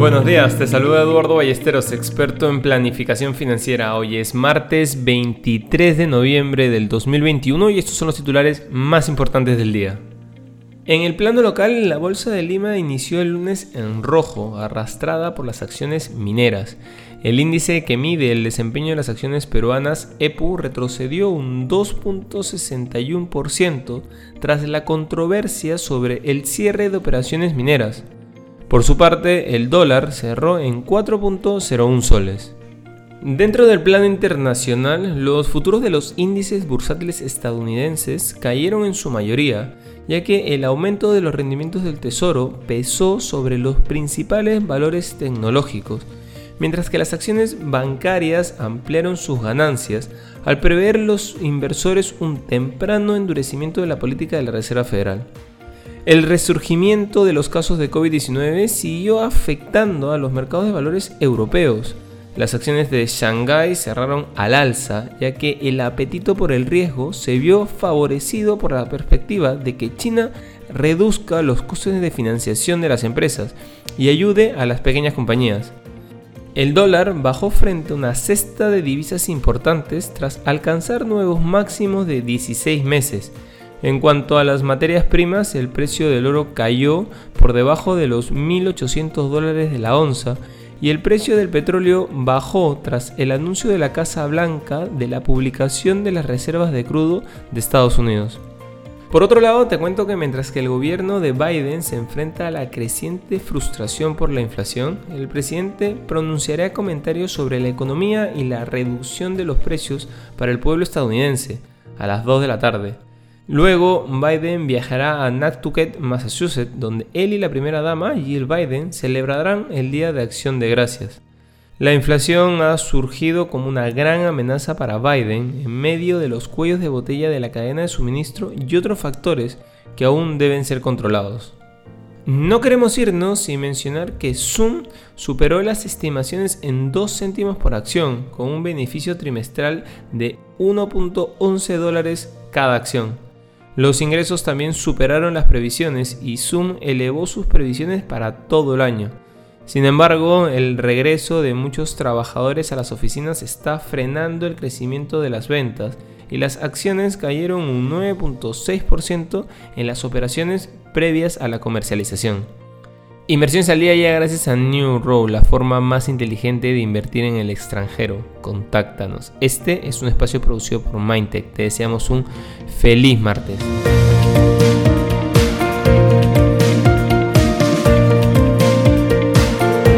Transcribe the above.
Buenos días, te saluda Eduardo Ballesteros, experto en planificación financiera. Hoy es martes 23 de noviembre del 2021 y estos son los titulares más importantes del día. En el plano local, la Bolsa de Lima inició el lunes en rojo, arrastrada por las acciones mineras. El índice que mide el desempeño de las acciones peruanas, EPU, retrocedió un 2.61% tras la controversia sobre el cierre de operaciones mineras. Por su parte, el dólar cerró en 4.01 soles. Dentro del plano internacional, los futuros de los índices bursátiles estadounidenses cayeron en su mayoría, ya que el aumento de los rendimientos del tesoro pesó sobre los principales valores tecnológicos, mientras que las acciones bancarias ampliaron sus ganancias al prever los inversores un temprano endurecimiento de la política de la Reserva Federal. El resurgimiento de los casos de COVID-19 siguió afectando a los mercados de valores europeos. Las acciones de Shanghái cerraron al alza, ya que el apetito por el riesgo se vio favorecido por la perspectiva de que China reduzca los costes de financiación de las empresas y ayude a las pequeñas compañías. El dólar bajó frente a una cesta de divisas importantes tras alcanzar nuevos máximos de 16 meses. En cuanto a las materias primas, el precio del oro cayó por debajo de los 1.800 dólares de la onza y el precio del petróleo bajó tras el anuncio de la Casa Blanca de la publicación de las reservas de crudo de Estados Unidos. Por otro lado, te cuento que mientras que el gobierno de Biden se enfrenta a la creciente frustración por la inflación, el presidente pronunciará comentarios sobre la economía y la reducción de los precios para el pueblo estadounidense a las 2 de la tarde. Luego, Biden viajará a Nantucket, Massachusetts, donde él y la primera dama, Jill Biden, celebrarán el Día de Acción de Gracias. La inflación ha surgido como una gran amenaza para Biden en medio de los cuellos de botella de la cadena de suministro y otros factores que aún deben ser controlados. No queremos irnos sin mencionar que Zoom superó las estimaciones en 2 céntimos por acción, con un beneficio trimestral de 1.11 dólares cada acción. Los ingresos también superaron las previsiones y Zoom elevó sus previsiones para todo el año. Sin embargo, el regreso de muchos trabajadores a las oficinas está frenando el crecimiento de las ventas y las acciones cayeron un 9.6% en las operaciones previas a la comercialización. Inversiones al día llega gracias a New Row, la forma más inteligente de invertir en el extranjero. Contáctanos. Este es un espacio producido por Mindtech. Te deseamos un feliz martes.